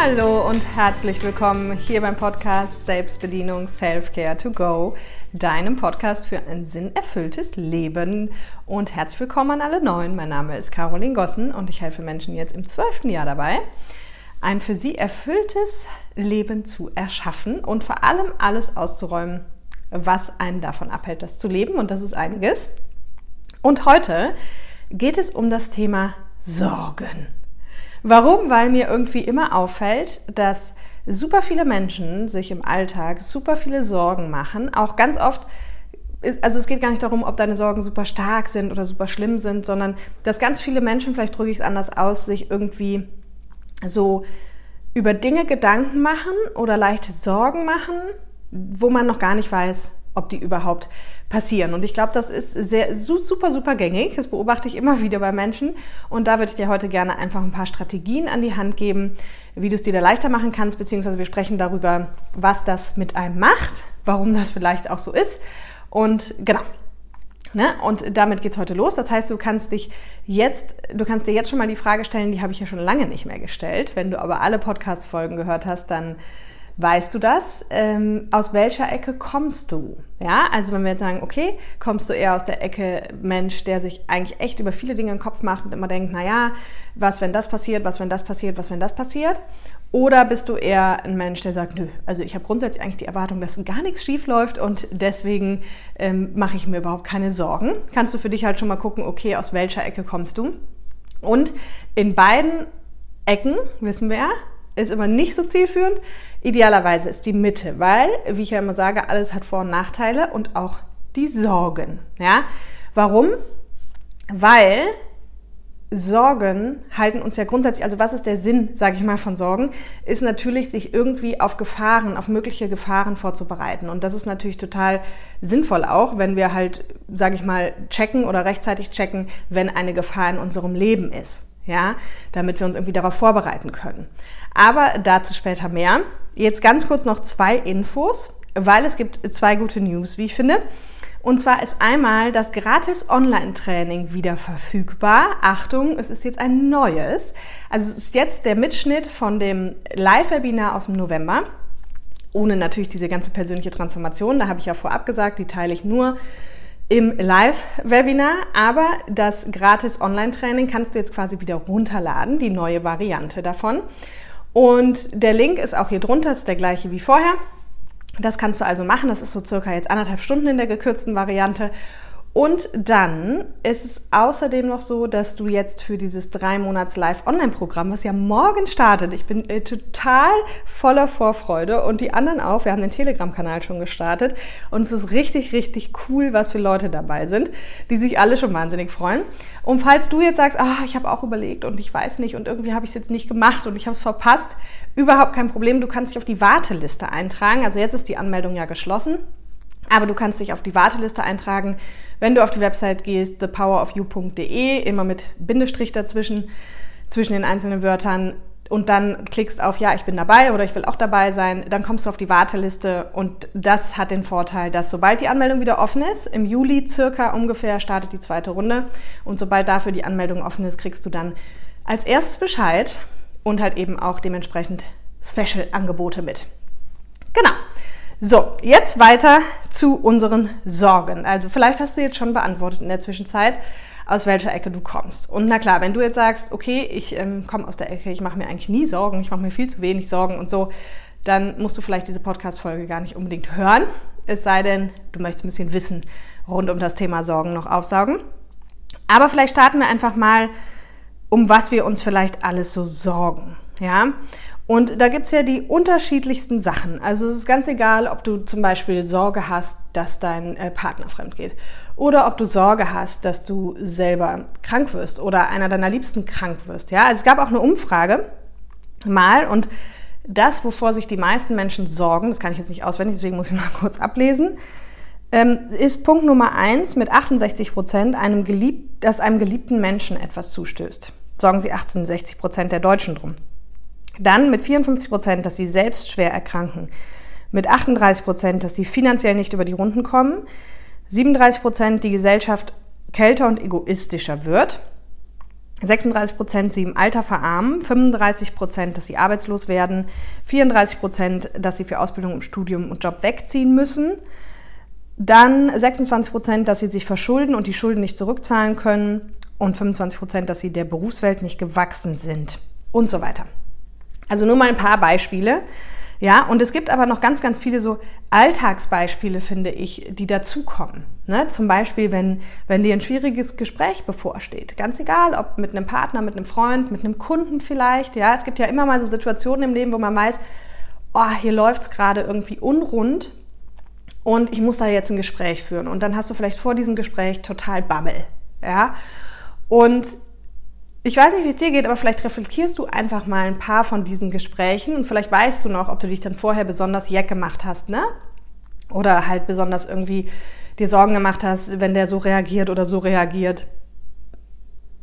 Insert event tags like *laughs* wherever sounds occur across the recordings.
Hallo und herzlich willkommen hier beim Podcast Selbstbedienung Self-Care to Go, deinem Podcast für ein sinnerfülltes Leben. Und herzlich willkommen an alle Neuen. Mein Name ist Caroline Gossen und ich helfe Menschen jetzt im zwölften Jahr dabei, ein für sie erfülltes Leben zu erschaffen und vor allem alles auszuräumen, was einen davon abhält, das zu leben. Und das ist einiges. Und heute geht es um das Thema Sorgen. Warum? Weil mir irgendwie immer auffällt, dass super viele Menschen sich im Alltag super viele Sorgen machen. Auch ganz oft, also es geht gar nicht darum, ob deine Sorgen super stark sind oder super schlimm sind, sondern dass ganz viele Menschen, vielleicht drücke ich es anders aus, sich irgendwie so über Dinge Gedanken machen oder leichte Sorgen machen, wo man noch gar nicht weiß, ob die überhaupt passieren. Und ich glaube, das ist sehr, super, super gängig. Das beobachte ich immer *laughs* wieder bei Menschen. Und da würde ich dir heute gerne einfach ein paar Strategien an die Hand geben, wie du es dir da leichter machen kannst, beziehungsweise wir sprechen darüber, was das mit einem macht, warum das vielleicht auch so ist. Und genau. Ne? Und damit geht es heute los. Das heißt, du kannst dich jetzt, du kannst dir jetzt schon mal die Frage stellen, die habe ich ja schon lange nicht mehr gestellt. Wenn du aber alle Podcast-Folgen gehört hast, dann Weißt du das? Ähm, aus welcher Ecke kommst du? Ja, also wenn wir jetzt sagen, okay, kommst du eher aus der Ecke Mensch, der sich eigentlich echt über viele Dinge im Kopf macht und immer denkt, naja, was, wenn das passiert, was, wenn das passiert, was, wenn das passiert? Oder bist du eher ein Mensch, der sagt, nö, also ich habe grundsätzlich eigentlich die Erwartung, dass gar nichts schief läuft und deswegen ähm, mache ich mir überhaupt keine Sorgen. Kannst du für dich halt schon mal gucken, okay, aus welcher Ecke kommst du? Und in beiden Ecken, wissen wir ja, ist immer nicht so zielführend. Idealerweise ist die Mitte, weil, wie ich ja immer sage, alles hat Vor- und Nachteile und auch die Sorgen. Ja? Warum? Weil Sorgen halten uns ja grundsätzlich, also was ist der Sinn, sage ich mal, von Sorgen, ist natürlich, sich irgendwie auf Gefahren, auf mögliche Gefahren vorzubereiten. Und das ist natürlich total sinnvoll auch, wenn wir halt, sage ich mal, checken oder rechtzeitig checken, wenn eine Gefahr in unserem Leben ist ja, damit wir uns irgendwie darauf vorbereiten können. Aber dazu später mehr. Jetzt ganz kurz noch zwei Infos, weil es gibt zwei gute News, wie ich finde. Und zwar ist einmal das gratis Online-Training wieder verfügbar. Achtung, es ist jetzt ein neues. Also es ist jetzt der Mitschnitt von dem Live-Webinar aus dem November. Ohne natürlich diese ganze persönliche Transformation. Da habe ich ja vorab gesagt, die teile ich nur im Live-Webinar, aber das gratis Online-Training kannst du jetzt quasi wieder runterladen, die neue Variante davon. Und der Link ist auch hier drunter, ist der gleiche wie vorher. Das kannst du also machen. Das ist so circa jetzt anderthalb Stunden in der gekürzten Variante. Und dann ist es außerdem noch so, dass du jetzt für dieses drei Monats Live-Online-Programm, was ja morgen startet, ich bin äh, total voller Vorfreude und die anderen auch. Wir haben den Telegram-Kanal schon gestartet und es ist richtig, richtig cool, was für Leute dabei sind, die sich alle schon wahnsinnig freuen. Und falls du jetzt sagst, ah, ich habe auch überlegt und ich weiß nicht und irgendwie habe ich es jetzt nicht gemacht und ich habe es verpasst, überhaupt kein Problem. Du kannst dich auf die Warteliste eintragen. Also jetzt ist die Anmeldung ja geschlossen. Aber du kannst dich auf die Warteliste eintragen, wenn du auf die Website gehst, thepowerofyou.de, immer mit Bindestrich dazwischen, zwischen den einzelnen Wörtern und dann klickst auf Ja, ich bin dabei oder ich will auch dabei sein, dann kommst du auf die Warteliste und das hat den Vorteil, dass sobald die Anmeldung wieder offen ist, im Juli circa ungefähr startet die zweite Runde und sobald dafür die Anmeldung offen ist, kriegst du dann als erstes Bescheid und halt eben auch dementsprechend Special-Angebote mit. Genau. So, jetzt weiter zu unseren Sorgen. Also vielleicht hast du jetzt schon beantwortet in der Zwischenzeit, aus welcher Ecke du kommst. Und na klar, wenn du jetzt sagst, okay, ich ähm, komme aus der Ecke, ich mache mir eigentlich nie Sorgen, ich mache mir viel zu wenig Sorgen und so, dann musst du vielleicht diese Podcast-Folge gar nicht unbedingt hören. Es sei denn, du möchtest ein bisschen Wissen rund um das Thema Sorgen noch aufsaugen. Aber vielleicht starten wir einfach mal, um was wir uns vielleicht alles so sorgen. Ja, und da gibt es ja die unterschiedlichsten Sachen. Also es ist ganz egal, ob du zum Beispiel Sorge hast, dass dein äh, Partner fremd geht. Oder ob du Sorge hast, dass du selber krank wirst oder einer deiner Liebsten krank wirst. Ja, also es gab auch eine Umfrage mal und das, wovor sich die meisten Menschen sorgen, das kann ich jetzt nicht auswendig, deswegen muss ich mal *laughs* kurz ablesen, ähm, ist Punkt Nummer eins mit 68 Prozent, dass einem geliebten Menschen etwas zustößt. Sorgen sie 68 Prozent der Deutschen drum. Dann mit 54 Prozent, dass sie selbst schwer erkranken. Mit 38 Prozent, dass sie finanziell nicht über die Runden kommen. 37 Prozent, die Gesellschaft kälter und egoistischer wird. 36 Prozent, sie im Alter verarmen, 35 Prozent, dass sie arbeitslos werden, 34 Prozent, dass sie für Ausbildung Studium und Job wegziehen müssen, dann 26 Prozent, dass sie sich verschulden und die Schulden nicht zurückzahlen können und 25 Prozent, dass sie der Berufswelt nicht gewachsen sind und so weiter. Also nur mal ein paar Beispiele. Ja, und es gibt aber noch ganz, ganz viele so Alltagsbeispiele, finde ich, die dazukommen. Ne? Zum Beispiel, wenn, wenn dir ein schwieriges Gespräch bevorsteht. Ganz egal, ob mit einem Partner, mit einem Freund, mit einem Kunden vielleicht. Ja, es gibt ja immer mal so Situationen im Leben, wo man weiß, oh, hier läuft es gerade irgendwie unrund und ich muss da jetzt ein Gespräch führen. Und dann hast du vielleicht vor diesem Gespräch total Bammel. Ja, und ich weiß nicht, wie es dir geht, aber vielleicht reflektierst du einfach mal ein paar von diesen Gesprächen und vielleicht weißt du noch, ob du dich dann vorher besonders jeck gemacht hast, ne? Oder halt besonders irgendwie dir Sorgen gemacht hast, wenn der so reagiert oder so reagiert.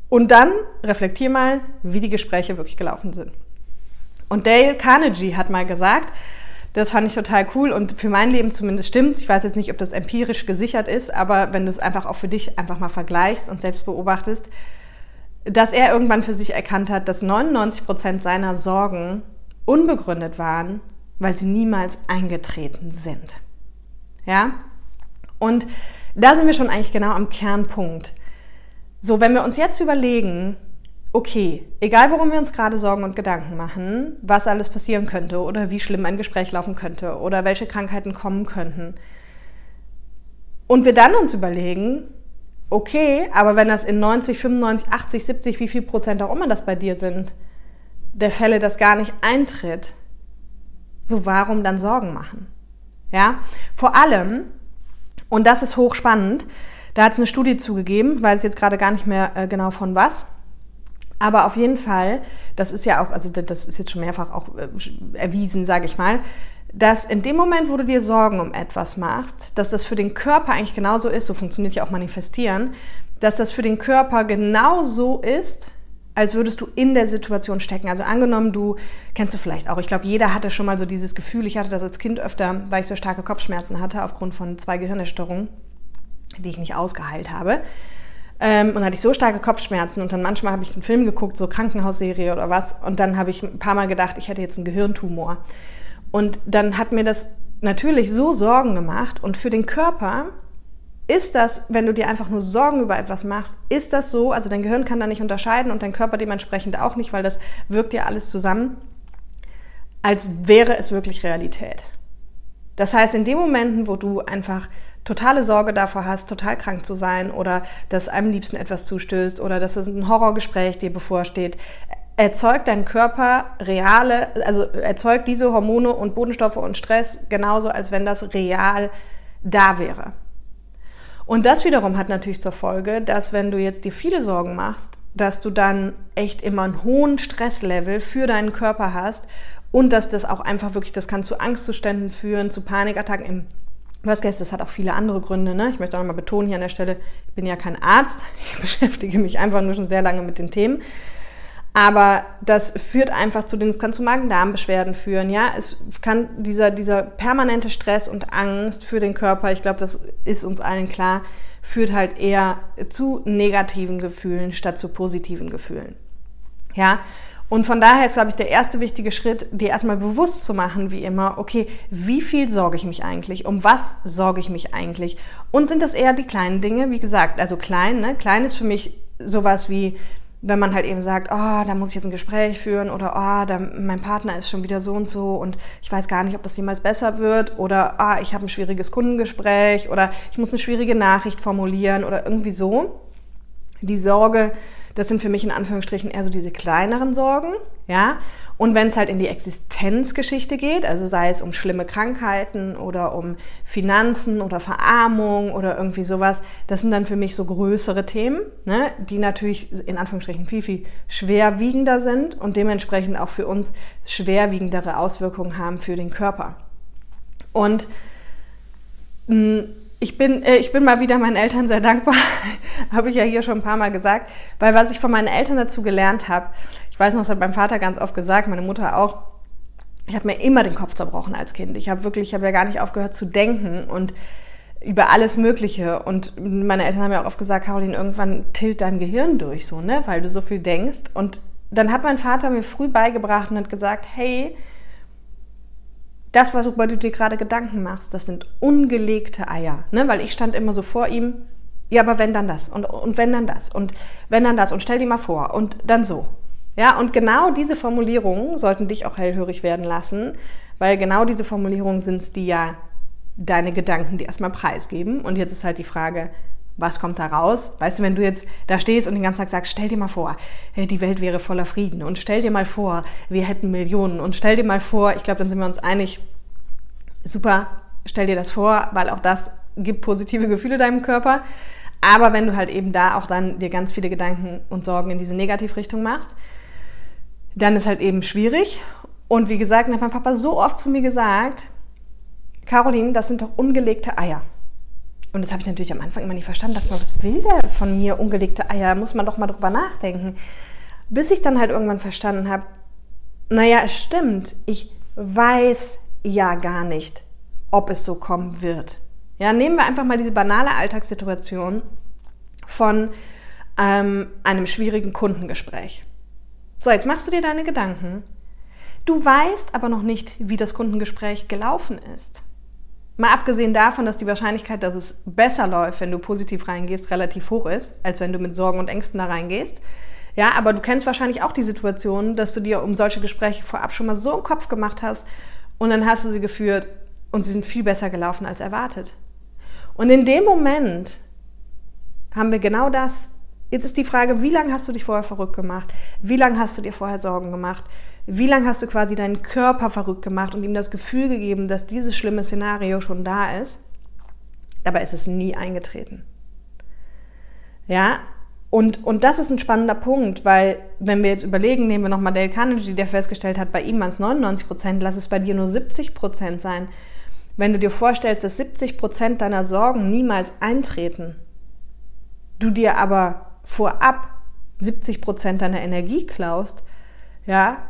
Und dann reflektier mal, wie die Gespräche wirklich gelaufen sind. Und Dale Carnegie hat mal gesagt, das fand ich total cool und für mein Leben zumindest stimmt Ich weiß jetzt nicht, ob das empirisch gesichert ist, aber wenn du es einfach auch für dich einfach mal vergleichst und selbst beobachtest, dass er irgendwann für sich erkannt hat, dass 99 Prozent seiner Sorgen unbegründet waren, weil sie niemals eingetreten sind. Ja? Und da sind wir schon eigentlich genau am Kernpunkt. So, wenn wir uns jetzt überlegen, okay, egal worum wir uns gerade Sorgen und Gedanken machen, was alles passieren könnte oder wie schlimm ein Gespräch laufen könnte oder welche Krankheiten kommen könnten, und wir dann uns überlegen, okay, aber wenn das in 90, 95, 80, 70, wie viel Prozent auch immer das bei dir sind, der Fälle das gar nicht eintritt, so warum dann Sorgen machen? Ja, vor allem, und das ist hochspannend, da hat es eine Studie zugegeben, weiß jetzt gerade gar nicht mehr äh, genau von was, aber auf jeden Fall, das ist ja auch, also das ist jetzt schon mehrfach auch äh, erwiesen, sage ich mal, dass in dem Moment, wo du dir Sorgen um etwas machst, dass das für den Körper eigentlich genauso ist, so funktioniert ja auch Manifestieren, dass das für den Körper genauso ist, als würdest du in der Situation stecken. Also angenommen, du kennst du vielleicht auch, ich glaube, jeder hatte schon mal so dieses Gefühl, ich hatte das als Kind öfter, weil ich so starke Kopfschmerzen hatte aufgrund von zwei Gehirnerstörungen, die ich nicht ausgeheilt habe. Ähm, und hatte ich so starke Kopfschmerzen und dann manchmal habe ich einen Film geguckt, so Krankenhausserie oder was, und dann habe ich ein paar Mal gedacht, ich hätte jetzt einen Gehirntumor. Und dann hat mir das natürlich so Sorgen gemacht. Und für den Körper ist das, wenn du dir einfach nur Sorgen über etwas machst, ist das so, also dein Gehirn kann da nicht unterscheiden und dein Körper dementsprechend auch nicht, weil das wirkt ja alles zusammen, als wäre es wirklich Realität. Das heißt, in den Momenten, wo du einfach totale Sorge davor hast, total krank zu sein oder dass einem liebsten etwas zustößt oder dass es ein Horrorgespräch dir bevorsteht, erzeugt dein Körper reale, also erzeugt diese Hormone und Bodenstoffe und Stress genauso, als wenn das real da wäre. Und das wiederum hat natürlich zur Folge, dass wenn du jetzt dir viele Sorgen machst, dass du dann echt immer einen hohen Stresslevel für deinen Körper hast und dass das auch einfach wirklich, das kann zu Angstzuständen führen, zu Panikattacken im Worst Case, das hat auch viele andere Gründe. Ne? Ich möchte auch nochmal betonen hier an der Stelle, ich bin ja kein Arzt, *laughs* ich beschäftige mich einfach nur schon sehr lange mit den Themen. Aber das führt einfach zu den, es kann zu Magen-Darm-Beschwerden führen, ja. Es kann dieser, dieser permanente Stress und Angst für den Körper, ich glaube, das ist uns allen klar, führt halt eher zu negativen Gefühlen statt zu positiven Gefühlen. Ja. Und von daher ist, glaube ich, der erste wichtige Schritt, dir erstmal bewusst zu machen, wie immer, okay, wie viel sorge ich mich eigentlich? Um was sorge ich mich eigentlich? Und sind das eher die kleinen Dinge? Wie gesagt, also klein, ne? Klein ist für mich sowas wie, wenn man halt eben sagt, oh, da muss ich jetzt ein Gespräch führen oder oh, da, mein Partner ist schon wieder so und so und ich weiß gar nicht, ob das jemals besser wird oder ah, ich habe ein schwieriges Kundengespräch oder ich muss eine schwierige Nachricht formulieren oder irgendwie so. Die Sorge, das sind für mich in Anführungsstrichen eher so diese kleineren Sorgen, ja. Und wenn es halt in die Existenzgeschichte geht, also sei es um schlimme Krankheiten oder um Finanzen oder Verarmung oder irgendwie sowas, das sind dann für mich so größere Themen, ne, die natürlich in Anführungsstrichen viel, viel schwerwiegender sind und dementsprechend auch für uns schwerwiegendere Auswirkungen haben für den Körper. Und mh, mm, ich bin, äh, ich bin mal wieder meinen Eltern sehr dankbar, *laughs* habe ich ja hier schon ein paar Mal gesagt, weil was ich von meinen Eltern dazu gelernt habe, ich weiß noch, das hat mein Vater ganz oft gesagt, meine Mutter auch, ich habe mir immer den Kopf zerbrochen als Kind. Ich habe wirklich, ich habe ja gar nicht aufgehört zu denken und über alles Mögliche. Und meine Eltern haben ja auch oft gesagt, Caroline, irgendwann tilt dein Gehirn durch, so, ne, weil du so viel denkst. Und dann hat mein Vater mir früh beigebracht und hat gesagt, hey, das, worüber du dir gerade Gedanken machst, das sind ungelegte Eier. Ne? Weil ich stand immer so vor ihm, ja, aber wenn dann das und, und wenn dann das und wenn dann das und stell dir mal vor und dann so. Ja, und genau diese Formulierungen sollten dich auch hellhörig werden lassen, weil genau diese Formulierungen sind es, die ja deine Gedanken dir erstmal preisgeben. Und jetzt ist halt die Frage, was kommt da raus? Weißt du, wenn du jetzt da stehst und den ganzen Tag sagst, stell dir mal vor, die Welt wäre voller Frieden und stell dir mal vor, wir hätten Millionen und stell dir mal vor, ich glaube, dann sind wir uns einig, super, stell dir das vor, weil auch das gibt positive Gefühle deinem Körper. Aber wenn du halt eben da auch dann dir ganz viele Gedanken und Sorgen in diese Negativrichtung machst, dann ist halt eben schwierig. Und wie gesagt, hat mein Papa so oft zu mir gesagt, Caroline, das sind doch ungelegte Eier. Und das habe ich natürlich am Anfang immer nicht verstanden. Dachte mal, was will der von mir, ungelegte Eier? Muss man doch mal drüber nachdenken. Bis ich dann halt irgendwann verstanden habe, naja, es stimmt, ich weiß ja gar nicht, ob es so kommen wird. Ja, nehmen wir einfach mal diese banale Alltagssituation von ähm, einem schwierigen Kundengespräch. So, jetzt machst du dir deine Gedanken. Du weißt aber noch nicht, wie das Kundengespräch gelaufen ist. Mal abgesehen davon, dass die Wahrscheinlichkeit, dass es besser läuft, wenn du positiv reingehst, relativ hoch ist, als wenn du mit Sorgen und Ängsten da reingehst. Ja, aber du kennst wahrscheinlich auch die Situation, dass du dir um solche Gespräche vorab schon mal so einen Kopf gemacht hast und dann hast du sie geführt und sie sind viel besser gelaufen als erwartet. Und in dem Moment haben wir genau das. Jetzt ist die Frage, wie lange hast du dich vorher verrückt gemacht? Wie lange hast du dir vorher Sorgen gemacht? Wie lange hast du quasi deinen Körper verrückt gemacht und ihm das Gefühl gegeben, dass dieses schlimme Szenario schon da ist? Dabei ist es nie eingetreten. Ja, und, und das ist ein spannender Punkt, weil wenn wir jetzt überlegen, nehmen wir nochmal Dale Carnegie, der festgestellt hat, bei ihm waren es 99 Prozent, lass es bei dir nur 70 Prozent sein. Wenn du dir vorstellst, dass 70 Prozent deiner Sorgen niemals eintreten, du dir aber vorab 70 Prozent deiner Energie klaust, ja,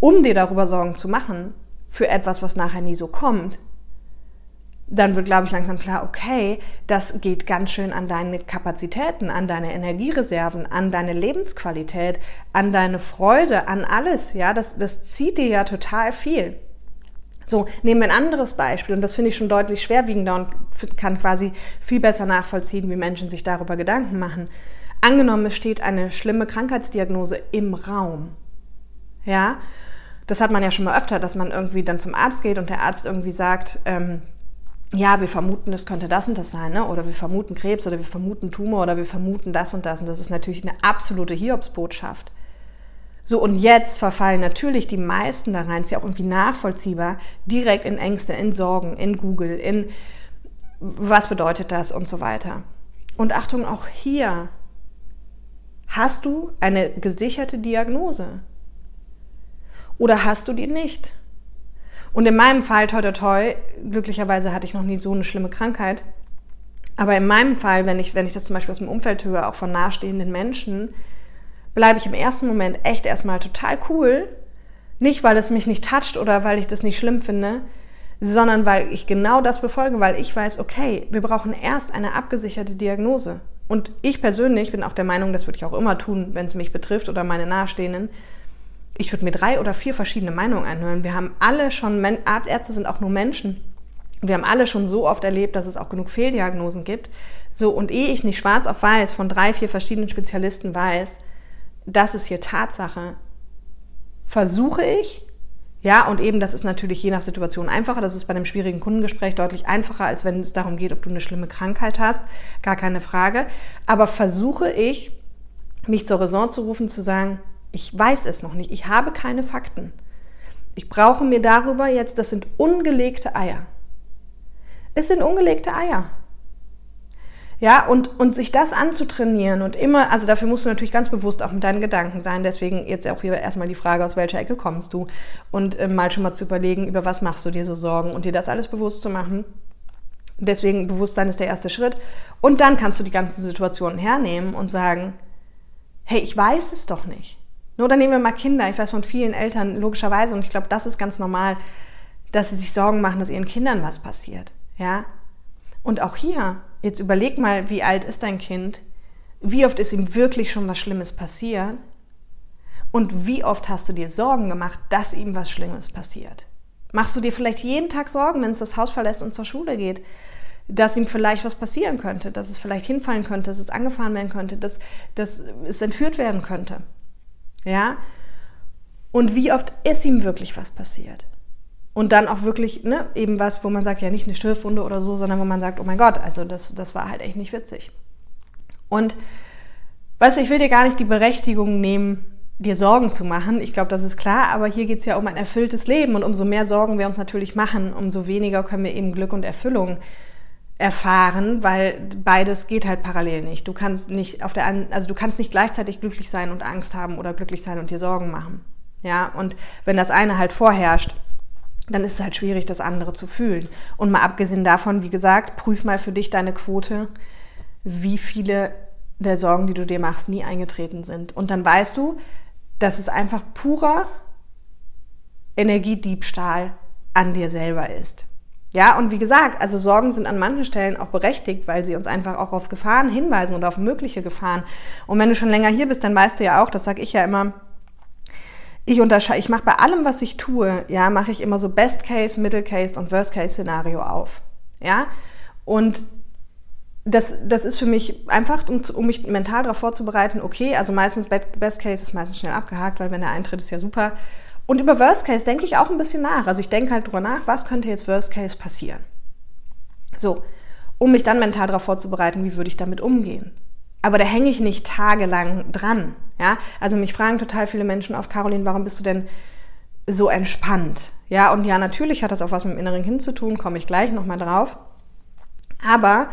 um dir darüber Sorgen zu machen, für etwas, was nachher nie so kommt, dann wird, glaube ich, langsam klar, okay, das geht ganz schön an deine Kapazitäten, an deine Energiereserven, an deine Lebensqualität, an deine Freude, an alles. Ja, das, das zieht dir ja total viel. So, nehmen wir ein anderes Beispiel und das finde ich schon deutlich schwerwiegender und kann quasi viel besser nachvollziehen, wie Menschen sich darüber Gedanken machen. Angenommen, es steht eine schlimme Krankheitsdiagnose im Raum. Ja, das hat man ja schon mal öfter, dass man irgendwie dann zum Arzt geht und der Arzt irgendwie sagt, ähm, ja, wir vermuten, es könnte das und das sein, ne? oder wir vermuten Krebs oder wir vermuten Tumor oder wir vermuten das und das. Und das ist natürlich eine absolute Hiobsbotschaft. So, und jetzt verfallen natürlich die meisten da rein, ist ja auch irgendwie nachvollziehbar, direkt in Ängste, in Sorgen, in Google, in was bedeutet das und so weiter. Und Achtung, auch hier hast du eine gesicherte Diagnose. Oder hast du die nicht? Und in meinem Fall, toi, toi, toi, glücklicherweise hatte ich noch nie so eine schlimme Krankheit. Aber in meinem Fall, wenn ich, wenn ich das zum Beispiel aus dem Umfeld höre, auch von nahestehenden Menschen, bleibe ich im ersten Moment echt erstmal total cool. Nicht, weil es mich nicht toucht oder weil ich das nicht schlimm finde, sondern weil ich genau das befolge, weil ich weiß, okay, wir brauchen erst eine abgesicherte Diagnose. Und ich persönlich bin auch der Meinung, das würde ich auch immer tun, wenn es mich betrifft oder meine Nahestehenden, ich würde mir drei oder vier verschiedene Meinungen anhören. Wir haben alle schon, Ärzte sind auch nur Menschen. Wir haben alle schon so oft erlebt, dass es auch genug Fehldiagnosen gibt. So, und ehe ich nicht schwarz auf weiß von drei, vier verschiedenen Spezialisten weiß, das ist hier Tatsache, versuche ich, ja, und eben, das ist natürlich je nach Situation einfacher. Das ist bei einem schwierigen Kundengespräch deutlich einfacher, als wenn es darum geht, ob du eine schlimme Krankheit hast. Gar keine Frage. Aber versuche ich, mich zur Raison zu rufen, zu sagen, ich weiß es noch nicht. Ich habe keine Fakten. Ich brauche mir darüber jetzt, das sind ungelegte Eier. Es sind ungelegte Eier. Ja, und, und sich das anzutrainieren und immer, also dafür musst du natürlich ganz bewusst auch mit deinen Gedanken sein. Deswegen jetzt auch hier erstmal die Frage, aus welcher Ecke kommst du? Und äh, mal schon mal zu überlegen, über was machst du dir so Sorgen und dir das alles bewusst zu machen. Deswegen Bewusstsein ist der erste Schritt. Und dann kannst du die ganzen Situationen hernehmen und sagen, hey, ich weiß es doch nicht. Nur dann nehmen wir mal Kinder. Ich weiß von vielen Eltern logischerweise, und ich glaube, das ist ganz normal, dass sie sich Sorgen machen, dass ihren Kindern was passiert. Ja? Und auch hier, jetzt überleg mal, wie alt ist dein Kind? Wie oft ist ihm wirklich schon was Schlimmes passiert? Und wie oft hast du dir Sorgen gemacht, dass ihm was Schlimmes passiert? Machst du dir vielleicht jeden Tag Sorgen, wenn es das Haus verlässt und zur Schule geht, dass ihm vielleicht was passieren könnte, dass es vielleicht hinfallen könnte, dass es angefahren werden könnte, dass, dass es entführt werden könnte? Ja? Und wie oft ist ihm wirklich was passiert? Und dann auch wirklich, ne, eben was, wo man sagt, ja nicht eine Stirbwunde oder so, sondern wo man sagt, oh mein Gott, also das, das war halt echt nicht witzig. Und weißt du, ich will dir gar nicht die Berechtigung nehmen, dir Sorgen zu machen. Ich glaube, das ist klar, aber hier geht es ja um ein erfülltes Leben und umso mehr Sorgen wir uns natürlich machen, umso weniger können wir eben Glück und Erfüllung erfahren, weil beides geht halt parallel nicht. Du kannst nicht auf der also du kannst nicht gleichzeitig glücklich sein und Angst haben oder glücklich sein und dir Sorgen machen. Ja, und wenn das eine halt vorherrscht, dann ist es halt schwierig, das andere zu fühlen. Und mal abgesehen davon, wie gesagt, prüf mal für dich deine Quote, wie viele der Sorgen, die du dir machst, nie eingetreten sind. Und dann weißt du, dass es einfach purer Energiediebstahl an dir selber ist. Ja, und wie gesagt, also Sorgen sind an manchen Stellen auch berechtigt, weil sie uns einfach auch auf Gefahren hinweisen oder auf mögliche Gefahren. Und wenn du schon länger hier bist, dann weißt du ja auch, das sage ich ja immer, ich unterscheide, ich mache bei allem, was ich tue, ja, mache ich immer so Best Case, Middle Case und Worst Case Szenario auf. Ja, und das, das ist für mich einfach, um, um mich mental darauf vorzubereiten, okay, also meistens Best Case ist meistens schnell abgehakt, weil wenn der eintritt, ist ja super. Und über Worst Case denke ich auch ein bisschen nach. Also ich denke halt drüber nach, was könnte jetzt Worst Case passieren. So, um mich dann mental darauf vorzubereiten, wie würde ich damit umgehen. Aber da hänge ich nicht tagelang dran. Ja, also mich fragen total viele Menschen auf, Caroline, warum bist du denn so entspannt? Ja, und ja, natürlich hat das auch was mit dem inneren Kind zu tun, komme ich gleich nochmal drauf. Aber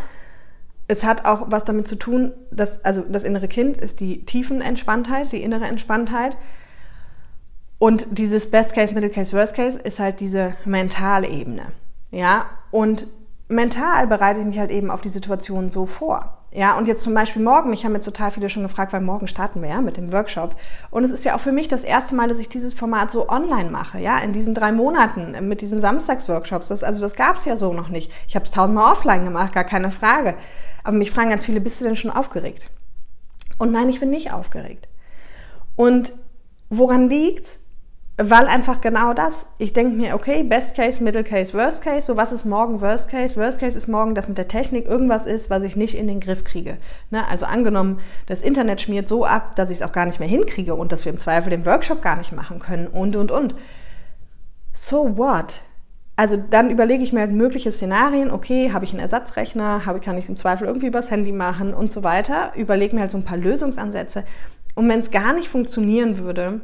es hat auch was damit zu tun, dass, also das innere Kind ist die Tiefenentspanntheit, die innere Entspanntheit. Und dieses Best Case, Middle Case, Worst Case ist halt diese mentale Ebene. Ja, und mental bereite ich mich halt eben auf die Situation so vor. Ja, und jetzt zum Beispiel morgen, mich haben jetzt total viele schon gefragt, weil morgen starten wir ja mit dem Workshop. Und es ist ja auch für mich das erste Mal, dass ich dieses Format so online mache, ja, in diesen drei Monaten mit diesen Samstagsworkshops. Das, also das gab es ja so noch nicht. Ich habe es tausendmal offline gemacht, gar keine Frage. Aber mich fragen ganz viele, bist du denn schon aufgeregt? Und nein, ich bin nicht aufgeregt. Und woran liegt's? Weil einfach genau das, ich denke mir, okay, Best Case, Middle Case, Worst Case, so was ist morgen Worst Case? Worst Case ist morgen, dass mit der Technik irgendwas ist, was ich nicht in den Griff kriege. Ne? Also angenommen, das Internet schmiert so ab, dass ich es auch gar nicht mehr hinkriege und dass wir im Zweifel den Workshop gar nicht machen können und, und, und. So what? Also dann überlege ich mir halt mögliche Szenarien, okay, habe ich einen Ersatzrechner, habe, kann ich es im Zweifel irgendwie übers Handy machen und so weiter. Überlege mir halt so ein paar Lösungsansätze. Und wenn es gar nicht funktionieren würde,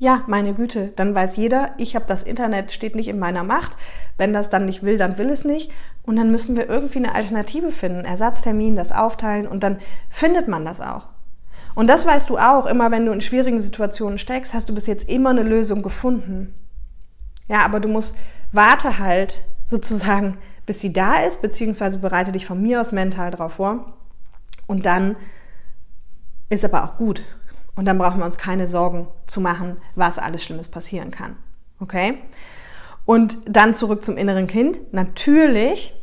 ja, meine Güte, dann weiß jeder, ich habe das Internet, steht nicht in meiner Macht. Wenn das dann nicht will, dann will es nicht. Und dann müssen wir irgendwie eine Alternative finden, Ersatztermin, das aufteilen und dann findet man das auch. Und das weißt du auch, immer wenn du in schwierigen Situationen steckst, hast du bis jetzt immer eine Lösung gefunden. Ja, aber du musst, warte halt sozusagen, bis sie da ist, beziehungsweise bereite dich von mir aus mental darauf vor. Und dann ist aber auch gut. Und dann brauchen wir uns keine Sorgen zu machen, was alles Schlimmes passieren kann. Okay? Und dann zurück zum inneren Kind. Natürlich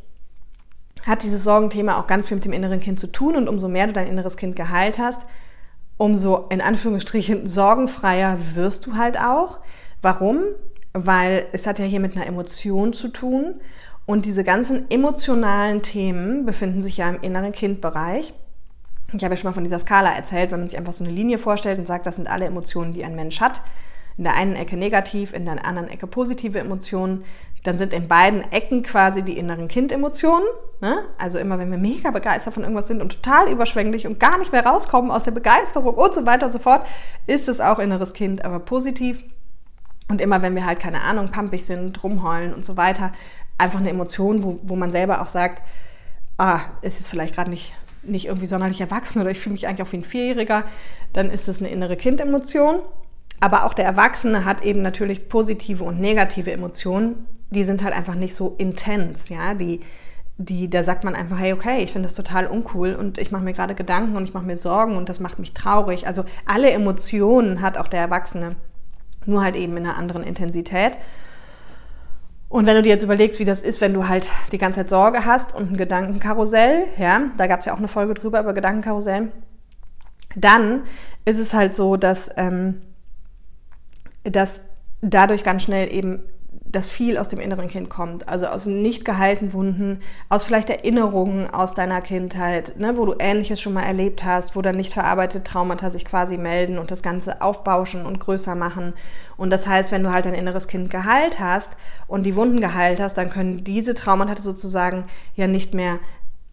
hat dieses Sorgenthema auch ganz viel mit dem inneren Kind zu tun und umso mehr du dein inneres Kind geheilt hast, umso in Anführungsstrichen sorgenfreier wirst du halt auch. Warum? Weil es hat ja hier mit einer Emotion zu tun und diese ganzen emotionalen Themen befinden sich ja im inneren Kindbereich. Ich habe ja schon mal von dieser Skala erzählt, wenn man sich einfach so eine Linie vorstellt und sagt, das sind alle Emotionen, die ein Mensch hat. In der einen Ecke negativ, in der anderen Ecke positive Emotionen. Dann sind in beiden Ecken quasi die inneren Kindemotionen. Ne? Also immer, wenn wir mega begeistert von irgendwas sind und total überschwänglich und gar nicht mehr rauskommen aus der Begeisterung und so weiter und so fort, ist es auch inneres Kind, aber positiv. Und immer, wenn wir halt, keine Ahnung, pampig sind, rumheulen und so weiter, einfach eine Emotion, wo, wo man selber auch sagt, ah, ist jetzt vielleicht gerade nicht nicht irgendwie sonderlich erwachsen oder ich fühle mich eigentlich auch wie ein Vierjähriger, dann ist es eine innere Kindemotion. Aber auch der Erwachsene hat eben natürlich positive und negative Emotionen. Die sind halt einfach nicht so intens, ja. Die, die, da sagt man einfach, hey, okay, ich finde das total uncool und ich mache mir gerade Gedanken und ich mache mir Sorgen und das macht mich traurig. Also alle Emotionen hat auch der Erwachsene, nur halt eben in einer anderen Intensität. Und wenn du dir jetzt überlegst, wie das ist, wenn du halt die ganze Zeit Sorge hast und ein Gedankenkarussell, ja, da gab es ja auch eine Folge drüber über Gedankenkarussell, dann ist es halt so, dass, ähm, dass dadurch ganz schnell eben das viel aus dem inneren Kind kommt, also aus nicht geheilten Wunden, aus vielleicht Erinnerungen aus deiner Kindheit, ne, wo du Ähnliches schon mal erlebt hast, wo dann nicht verarbeitete Traumata sich quasi melden und das Ganze aufbauschen und größer machen. Und das heißt, wenn du halt dein inneres Kind geheilt hast und die Wunden geheilt hast, dann können diese Traumata sozusagen ja nicht mehr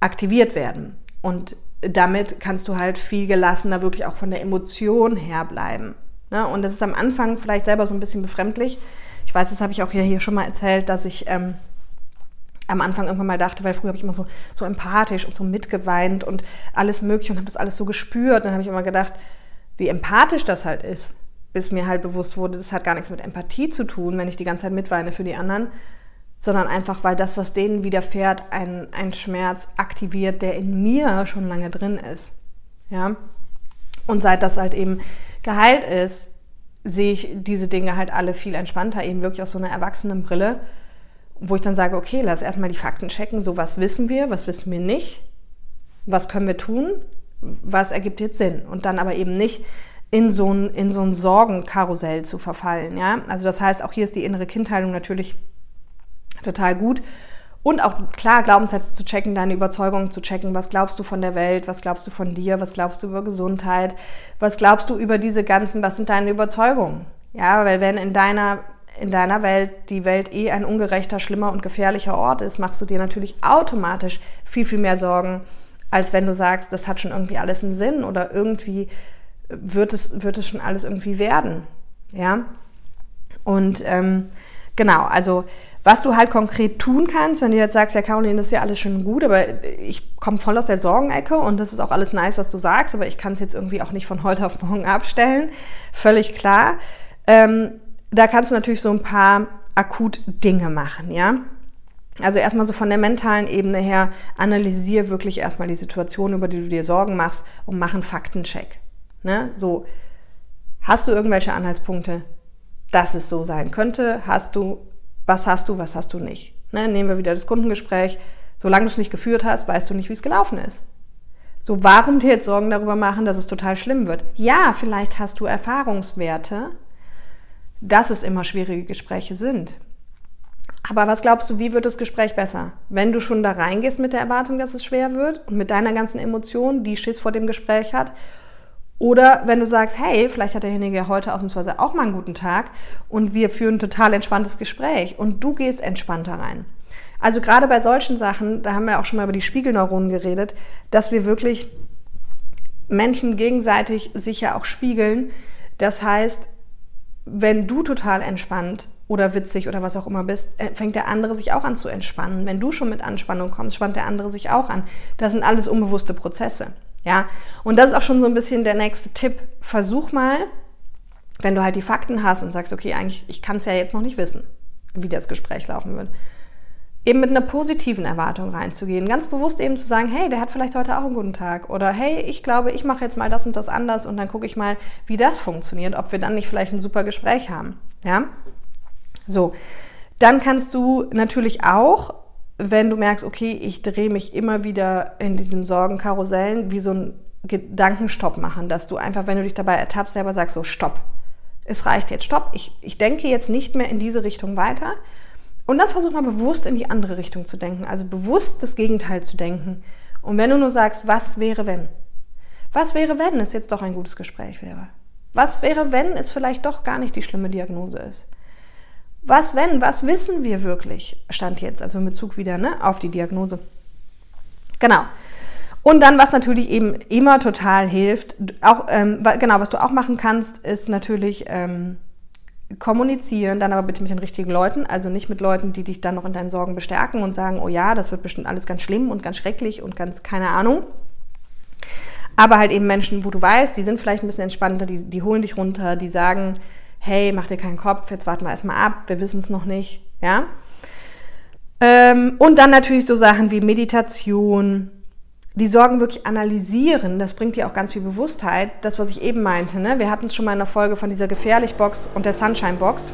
aktiviert werden. Und damit kannst du halt viel gelassener wirklich auch von der Emotion her bleiben. Ne? Und das ist am Anfang vielleicht selber so ein bisschen befremdlich, ich weiß, das habe ich auch hier, schon mal erzählt, dass ich ähm, am Anfang irgendwann mal dachte, weil früher habe ich immer so, so empathisch und so mitgeweint und alles mögliche und habe das alles so gespürt. Und dann habe ich immer gedacht, wie empathisch das halt ist, bis mir halt bewusst wurde, das hat gar nichts mit Empathie zu tun, wenn ich die ganze Zeit mitweine für die anderen, sondern einfach, weil das, was denen widerfährt, ein, ein Schmerz aktiviert, der in mir schon lange drin ist. Ja? Und seit das halt eben geheilt ist, sehe ich diese Dinge halt alle viel entspannter, eben wirklich aus so einer Erwachsenenbrille, wo ich dann sage, okay, lass erstmal die Fakten checken, so was wissen wir, was wissen wir nicht, was können wir tun, was ergibt jetzt Sinn und dann aber eben nicht in so ein, in so ein Sorgenkarussell zu verfallen, ja. Also das heißt, auch hier ist die innere Kindheilung natürlich total gut und auch klar, Glaubenssätze zu checken, deine Überzeugungen zu checken. Was glaubst du von der Welt? Was glaubst du von dir? Was glaubst du über Gesundheit? Was glaubst du über diese ganzen, was sind deine Überzeugungen? Ja, weil wenn in deiner, in deiner Welt die Welt eh ein ungerechter, schlimmer und gefährlicher Ort ist, machst du dir natürlich automatisch viel, viel mehr Sorgen, als wenn du sagst, das hat schon irgendwie alles einen Sinn oder irgendwie wird es, wird es schon alles irgendwie werden. Ja. Und ähm, genau, also was du halt konkret tun kannst, wenn du jetzt sagst, ja Caroline, das ist ja alles schön gut, aber ich komme voll aus der Sorgenecke und das ist auch alles nice, was du sagst, aber ich kann es jetzt irgendwie auch nicht von heute auf morgen abstellen. Völlig klar. Ähm, da kannst du natürlich so ein paar akut Dinge machen, ja. Also erstmal so von der mentalen Ebene her, analysier wirklich erstmal die Situation, über die du dir Sorgen machst und mach einen Faktencheck. Ne? So, hast du irgendwelche Anhaltspunkte, dass es so sein könnte? Hast du was hast du, was hast du nicht. Ne, nehmen wir wieder das Kundengespräch. Solange du es nicht geführt hast, weißt du nicht, wie es gelaufen ist. So, warum dir jetzt Sorgen darüber machen, dass es total schlimm wird? Ja, vielleicht hast du Erfahrungswerte, dass es immer schwierige Gespräche sind. Aber was glaubst du, wie wird das Gespräch besser? Wenn du schon da reingehst mit der Erwartung, dass es schwer wird und mit deiner ganzen Emotion, die Schiss vor dem Gespräch hat oder wenn du sagst, hey, vielleicht hat derjenige heute ausnahmsweise auch mal einen guten Tag und wir führen ein total entspanntes Gespräch und du gehst entspannter rein. Also gerade bei solchen Sachen, da haben wir auch schon mal über die Spiegelneuronen geredet, dass wir wirklich Menschen gegenseitig sich ja auch spiegeln. Das heißt, wenn du total entspannt oder witzig oder was auch immer bist, äh, fängt der andere sich auch an zu entspannen. Wenn du schon mit Anspannung kommst, spannt der andere sich auch an. Das sind alles unbewusste Prozesse. Ja, und das ist auch schon so ein bisschen der nächste Tipp. Versuch mal, wenn du halt die Fakten hast und sagst, okay, eigentlich, ich kann es ja jetzt noch nicht wissen, wie das Gespräch laufen wird. Eben mit einer positiven Erwartung reinzugehen. Ganz bewusst eben zu sagen, hey, der hat vielleicht heute auch einen guten Tag. Oder hey, ich glaube, ich mache jetzt mal das und das anders und dann gucke ich mal, wie das funktioniert, ob wir dann nicht vielleicht ein super Gespräch haben. Ja? So. Dann kannst du natürlich auch wenn du merkst, okay, ich drehe mich immer wieder in diesen Sorgenkarussellen, wie so ein Gedankenstopp machen, dass du einfach, wenn du dich dabei ertappst, selber sagst, so stopp, es reicht jetzt, stopp, ich, ich denke jetzt nicht mehr in diese Richtung weiter. Und dann versuch mal bewusst in die andere Richtung zu denken, also bewusst das Gegenteil zu denken. Und wenn du nur sagst, was wäre wenn? Was wäre, wenn es jetzt doch ein gutes Gespräch wäre? Was wäre, wenn es vielleicht doch gar nicht die schlimme Diagnose ist? Was wenn, was wissen wir wirklich? Stand jetzt, also in Bezug wieder ne, auf die Diagnose. Genau. Und dann, was natürlich eben immer total hilft, auch ähm, genau, was du auch machen kannst, ist natürlich ähm, kommunizieren, dann aber bitte mit den richtigen Leuten, also nicht mit Leuten, die dich dann noch in deinen Sorgen bestärken und sagen, oh ja, das wird bestimmt alles ganz schlimm und ganz schrecklich und ganz keine Ahnung. Aber halt eben Menschen, wo du weißt, die sind vielleicht ein bisschen entspannter, die, die holen dich runter, die sagen, hey, mach dir keinen Kopf, jetzt warten wir erstmal ab, wir wissen es noch nicht, ja. Ähm, und dann natürlich so Sachen wie Meditation, die Sorgen wirklich analysieren, das bringt dir auch ganz viel Bewusstheit. Das, was ich eben meinte, ne? wir hatten es schon mal in der Folge von dieser Gefährlich-Box und der Sunshine-Box.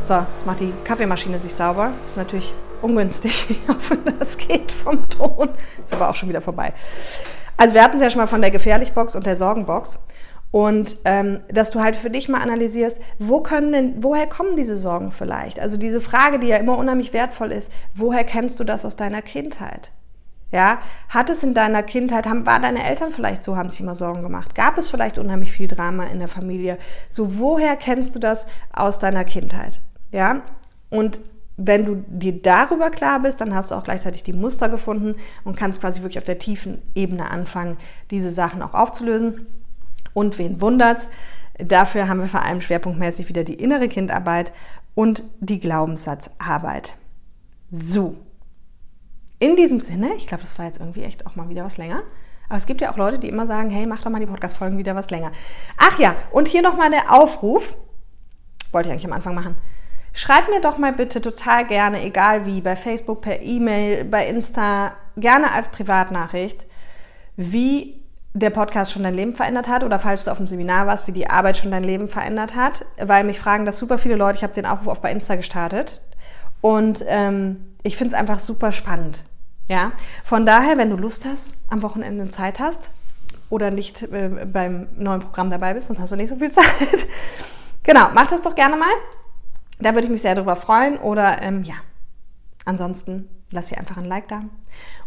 So, jetzt macht die Kaffeemaschine sich sauber. Das ist natürlich ungünstig. *laughs* Ich hoffe, das geht vom Ton. Ist aber auch schon wieder vorbei. Also wir hatten es ja schon mal von der Gefährlichbox und der Sorgenbox. Und ähm, dass du halt für dich mal analysierst, wo können denn, woher kommen diese Sorgen vielleicht? Also diese Frage, die ja immer unheimlich wertvoll ist, woher kennst du das aus deiner Kindheit? Ja, hat es in deiner Kindheit, haben, war deine Eltern vielleicht so, haben sich immer Sorgen gemacht? Gab es vielleicht unheimlich viel Drama in der Familie? So, woher kennst du das aus deiner Kindheit? Ja, und wenn du dir darüber klar bist, dann hast du auch gleichzeitig die Muster gefunden und kannst quasi wirklich auf der tiefen Ebene anfangen, diese Sachen auch aufzulösen. Und wen wundert's? Dafür haben wir vor allem schwerpunktmäßig wieder die innere Kindarbeit und die Glaubenssatzarbeit. So. In diesem Sinne, ich glaube, das war jetzt irgendwie echt auch mal wieder was länger. Aber es gibt ja auch Leute, die immer sagen, hey, mach doch mal die Podcast-Folgen wieder was länger. Ach ja, und hier nochmal der Aufruf. Wollte ich eigentlich am Anfang machen. Schreib mir doch mal bitte total gerne, egal wie, bei Facebook, per E-Mail, bei Insta, gerne als Privatnachricht, wie der Podcast schon dein Leben verändert hat oder falls du auf dem Seminar warst, wie die Arbeit schon dein Leben verändert hat, weil mich fragen das super viele Leute. Ich habe den Aufruf auch bei Insta gestartet und ähm, ich finde es einfach super spannend. Ja, von daher, wenn du Lust hast, am Wochenende Zeit hast oder nicht äh, beim neuen Programm dabei bist, sonst hast du nicht so viel *laughs* Zeit. genau, mach das doch gerne mal. Da würde ich mich sehr darüber freuen. Oder ähm, ja, ansonsten lass hier einfach ein Like da.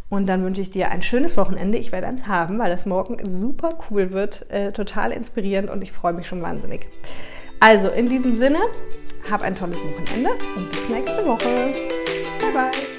Und dann wünsche ich dir ein schönes Wochenende. Ich werde eins haben, weil das morgen super cool wird, äh, total inspirierend und ich freue mich schon wahnsinnig. Also in diesem Sinne, hab ein tolles Wochenende und bis nächste Woche. Bye bye.